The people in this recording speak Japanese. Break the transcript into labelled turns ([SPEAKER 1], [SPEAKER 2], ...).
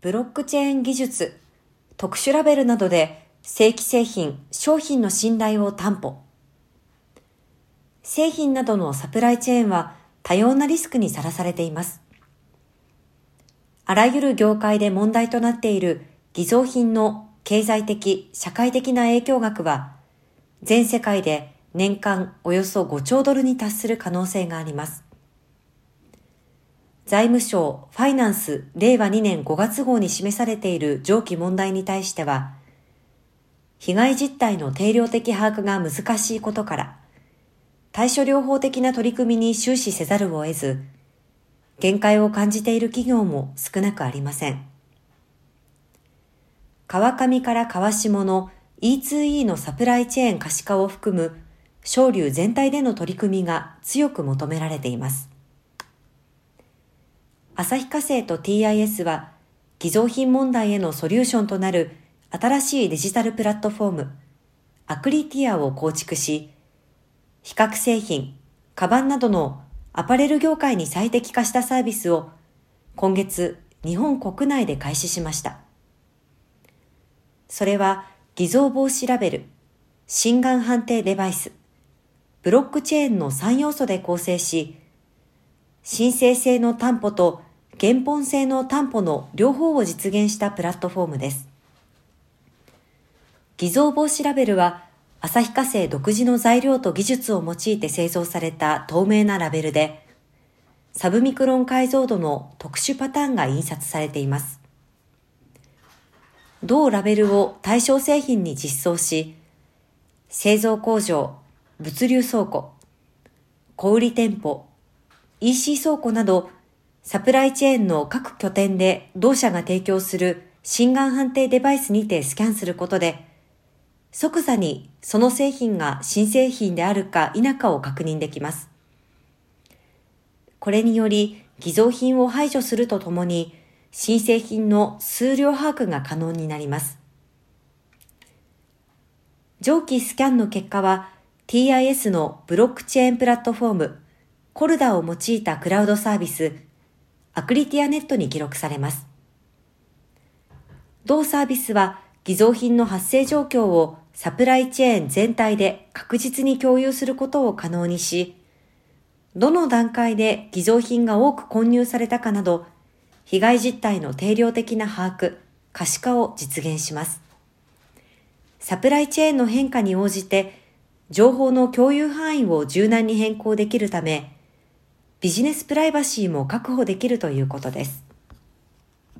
[SPEAKER 1] ブロックチェーン技術、特殊ラベルなどで正規製品、商品の信頼を担保。製品などのサプライチェーンは多様なリスクにさらされています。あらゆる業界で問題となっている偽造品の経済的、社会的な影響額は、全世界で年間およそ5兆ドルに達する可能性があります。財務省ファイナンス令和2年5月号に示されている上記問題に対しては、被害実態の定量的把握が難しいことから、対処療法的な取り組みに終始せざるを得ず、限界を感じている企業も少なくありません。川上から川下の E2E のサプライチェーン可視化を含む省流全体での取り組みが強く求められています。旭化成と TIS は偽造品問題へのソリューションとなる新しいデジタルプラットフォームアクリティアを構築し、比較製品、カバンなどのアパレル業界に最適化したサービスを今月日本国内で開始しました。それは偽造防止ラベル、心眼判定デバイス、ブロックチェーンの3要素で構成し、申請性の担保と原本性の担保の両方を実現したプラットフォームです。偽造防止ラベルは旭化成独自の材料と技術を用いて製造された透明なラベルで、サブミクロン解像度の特殊パターンが印刷されています。同ラベルを対象製品に実装し、製造工場、物流倉庫、小売店舗、EC 倉庫など、サプライチェーンの各拠点で同社が提供する心眼判定デバイスにてスキャンすることで、即座にその製品が新製品であるか否かを確認できます。これにより偽造品を排除するとともに新製品の数量把握が可能になります。上記スキャンの結果は TIS のブロックチェーンプラットフォームコルダを用いたクラウドサービスアクリティアネットに記録されます。同サービスは偽造品の発生状況をサプライチェーン全体で確実に共有することを可能にし、どの段階で偽造品が多く混入されたかなど、被害実態の定量的な把握、可視化を実現します。サプライチェーンの変化に応じて、情報の共有範囲を柔軟に変更できるため、ビジネスプライバシーも確保できるということです。